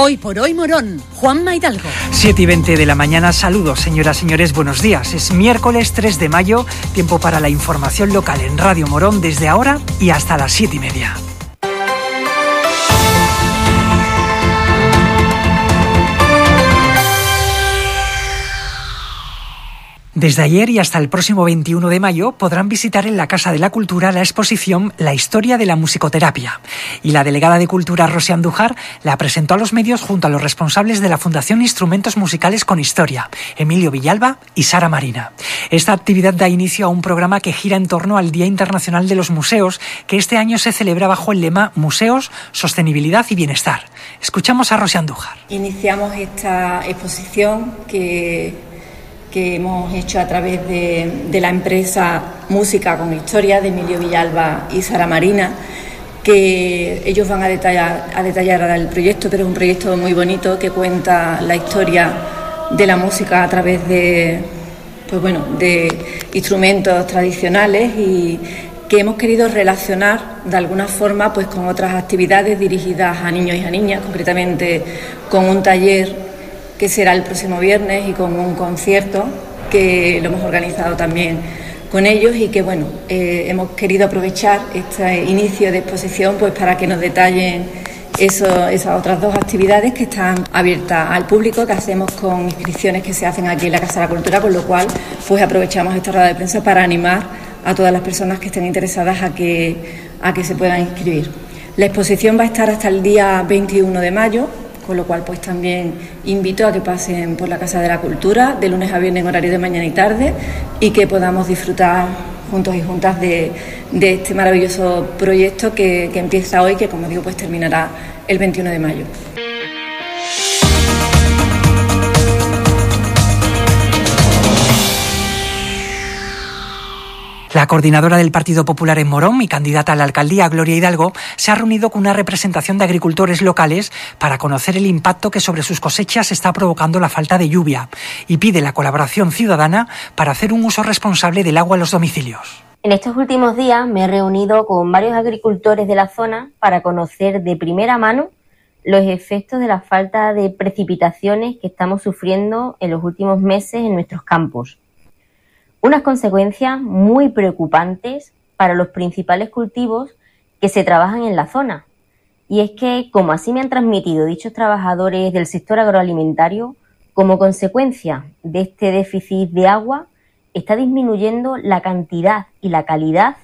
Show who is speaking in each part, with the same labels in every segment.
Speaker 1: Hoy por hoy Morón, Juan Maidalgo.
Speaker 2: 7 y 20 de la mañana, saludos señoras, señores, buenos días. Es miércoles 3 de mayo, tiempo para la información local en Radio Morón desde ahora y hasta las 7 y media. Desde ayer y hasta el próximo 21 de mayo podrán visitar en la Casa de la Cultura la exposición La historia de la musicoterapia. Y la delegada de Cultura, Rosy Andújar, la presentó a los medios junto a los responsables de la Fundación Instrumentos Musicales con Historia, Emilio Villalba y Sara Marina. Esta actividad da inicio a un programa que gira en torno al Día Internacional de los Museos, que este año se celebra bajo el lema Museos, Sostenibilidad y Bienestar. Escuchamos a Rosy Andújar.
Speaker 3: Iniciamos esta exposición que que hemos hecho a través de, la empresa Música con Historia de Emilio Villalba y Sara Marina, que ellos van a detallar, a detallar el proyecto, pero es un proyecto muy bonito que cuenta la historia de la música a través de, pues bueno, de instrumentos tradicionales y que hemos querido relacionar de alguna forma pues con otras actividades dirigidas a niños y a niñas, concretamente con un taller que será el próximo viernes y con un concierto que lo hemos organizado también con ellos y que bueno eh, hemos querido aprovechar este inicio de exposición pues para que nos detallen esas otras dos actividades que están abiertas al público que hacemos con inscripciones que se hacen aquí en la Casa de la Cultura con lo cual pues aprovechamos esta rueda de prensa para animar a todas las personas que estén interesadas a que a que se puedan inscribir. La exposición va a estar hasta el día 21 de mayo con lo cual pues también invito a que pasen por la Casa de la Cultura de lunes a viernes en horario de mañana y tarde y que podamos disfrutar juntos y juntas de, este maravilloso proyecto que, que empieza hoy, que como digo pues terminará el 21 de mayo.
Speaker 2: La coordinadora del Partido Popular en Morón y candidata a la alcaldía, Gloria Hidalgo, se ha reunido con una representación de agricultores locales para conocer el impacto que sobre sus cosechas está provocando la falta de lluvia y pide la colaboración ciudadana para hacer un uso responsable del agua en los domicilios.
Speaker 4: En estos últimos días me he reunido con varios agricultores de la zona para conocer de primera mano los efectos de la falta de precipitaciones que estamos sufriendo en los últimos meses en nuestros campos unas consecuencias muy preocupantes para los principales cultivos que se trabajan en la zona. Y es que, como así me han transmitido dichos trabajadores del sector agroalimentario, como consecuencia de este déficit de agua, está disminuyendo la cantidad y la calidad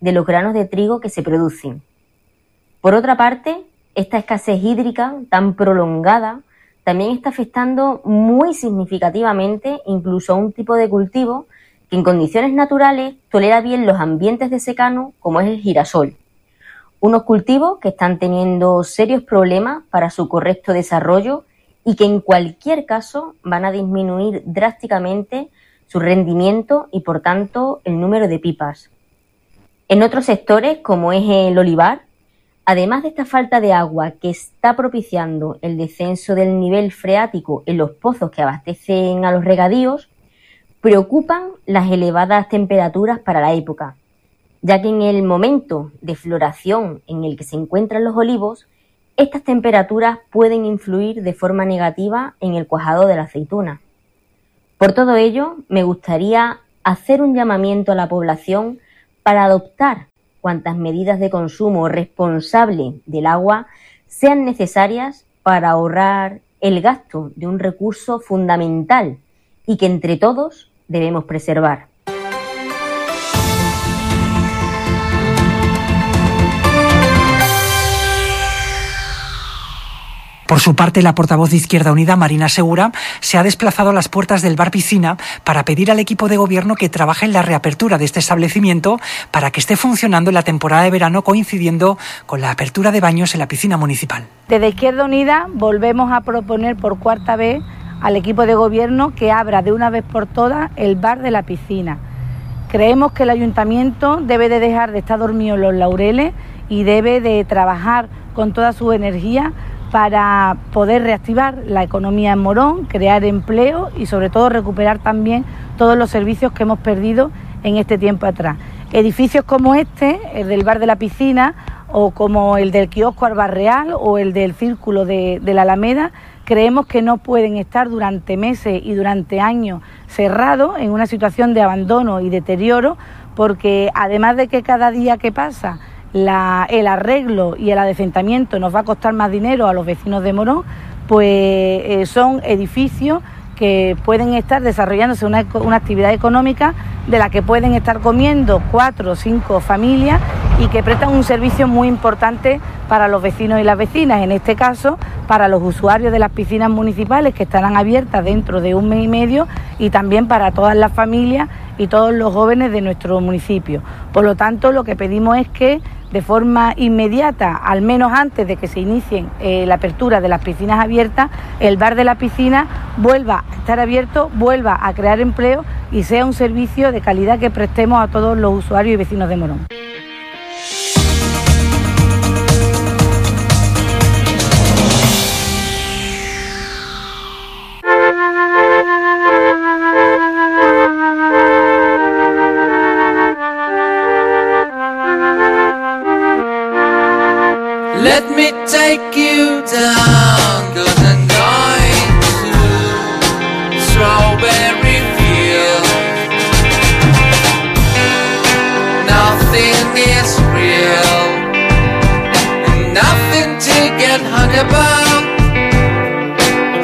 Speaker 4: de los granos de trigo que se producen. Por otra parte, esta escasez hídrica tan prolongada también está afectando muy significativamente incluso a un tipo de cultivo que en condiciones naturales tolera bien los ambientes de secano como es el girasol. Unos cultivos que están teniendo serios problemas para su correcto desarrollo y que en cualquier caso van a disminuir drásticamente su rendimiento y por tanto el número de pipas. En otros sectores, como es el olivar, además de esta falta de agua que está propiciando el descenso del nivel freático en los pozos que abastecen a los regadíos, preocupan las elevadas temperaturas para la época, ya que en el momento de floración en el que se encuentran los olivos, estas temperaturas pueden influir de forma negativa en el cuajado de la aceituna. Por todo ello, me gustaría hacer un llamamiento a la población para adoptar cuantas medidas de consumo responsable del agua sean necesarias para ahorrar el gasto de un recurso fundamental y que entre todos debemos preservar.
Speaker 2: Por su parte, la portavoz de Izquierda Unida, Marina Segura, se ha desplazado a las puertas del bar piscina para pedir al equipo de gobierno que trabaje en la reapertura de este establecimiento para que esté funcionando en la temporada de verano coincidiendo con la apertura de baños en la piscina municipal.
Speaker 5: Desde Izquierda Unida volvemos a proponer por cuarta vez al equipo de gobierno que abra de una vez por todas el bar de la piscina. Creemos que el ayuntamiento debe de dejar de estar dormido en los laureles y debe de trabajar con toda su energía para poder reactivar la economía en Morón, crear empleo y sobre todo recuperar también todos los servicios que hemos perdido en este tiempo atrás. Edificios como este, el del bar de la piscina o como el del kiosco Real o el del círculo de, de la Alameda, creemos que no pueden estar durante meses y durante años cerrados en una situación de abandono y deterioro, porque además de que cada día que pasa el arreglo y el adecentamiento nos va a costar más dinero a los vecinos de Morón, pues eh, son edificios que pueden estar desarrollándose una, una, actividad económica de la que pueden estar comiendo cuatro o cinco familias y que prestan un servicio muy importante para los vecinos y las vecinas, en este caso para los usuarios de las piscinas municipales que estarán abiertas dentro de un mes y medio y también para todas las familias y todos los jóvenes de nuestro municipio. Por lo tanto, lo que pedimos es que de forma inmediata, al menos antes de que se inicien eh, la apertura de las piscinas abiertas, el bar de la piscina vuelva a estar abierto, vuelva a crear empleo y sea un servicio de calidad que prestemos a todos los usuarios y vecinos de Morón.
Speaker 6: Let me take you down, cause I'm going to Strawberry Field. Nothing is real, and nothing to get hung about.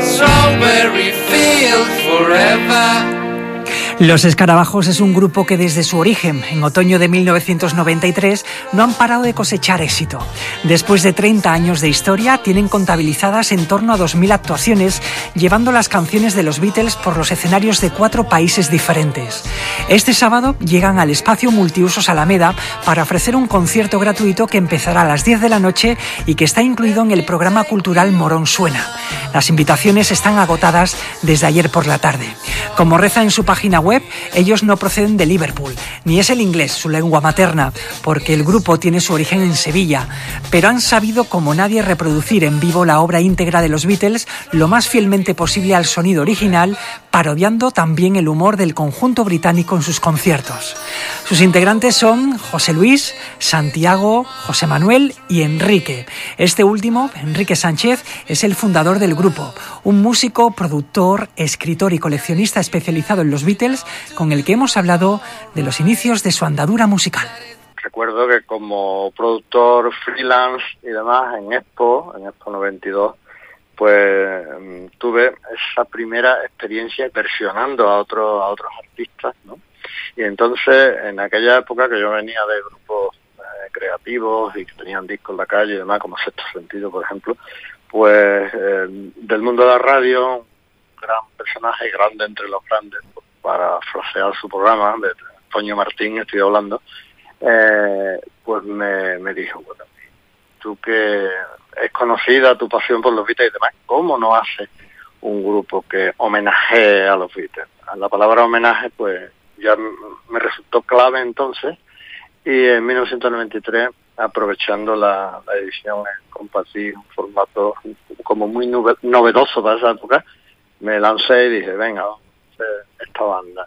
Speaker 6: Strawberry Field forever.
Speaker 2: Los Escarabajos es un grupo que desde su origen, en otoño de 1993, no han parado de cosechar éxito. Después de 30 años de historia, tienen contabilizadas en torno a 2.000 actuaciones, llevando las canciones de los Beatles por los escenarios de cuatro países diferentes. Este sábado llegan al espacio multiusos Alameda para ofrecer un concierto gratuito que empezará a las 10 de la noche y que está incluido en el programa cultural Morón Suena. Las invitaciones están agotadas desde ayer por la tarde. Como reza en su página web, ellos no proceden de Liverpool, ni es el inglés su lengua materna, porque el grupo tiene su origen en Sevilla, pero han sabido como nadie reproducir en vivo la obra íntegra de los Beatles lo más fielmente posible al sonido original, parodiando también el humor del conjunto británico en sus conciertos. Sus integrantes son José Luis, Santiago, José Manuel y Enrique. Este último, Enrique Sánchez, es el fundador del grupo, un músico, productor, escritor y coleccionista especializado en los Beatles, con el que hemos hablado de los inicios de su andadura musical.
Speaker 7: Recuerdo que como productor freelance y demás en Expo, en Expo 92, pues mm, tuve esa primera experiencia versionando a otros a otros artistas, ¿no? Y entonces, en aquella época que yo venía de grupos eh, creativos y que tenían discos en la calle y demás, como Sexto Sentido, por ejemplo, pues eh, del mundo de la radio, un gran personaje, grande entre los grandes, para frasear su programa, de Toño Martín estoy hablando, eh, pues me, me dijo, bueno, tú que es conocida tu pasión por los Beatles y demás, ¿cómo no hace un grupo que homenajee a los Beatles? La palabra homenaje, pues ya me resultó clave entonces y en 1993 aprovechando la, edición en compartir un formato como muy novedoso para esa época me lancé y dije venga esta banda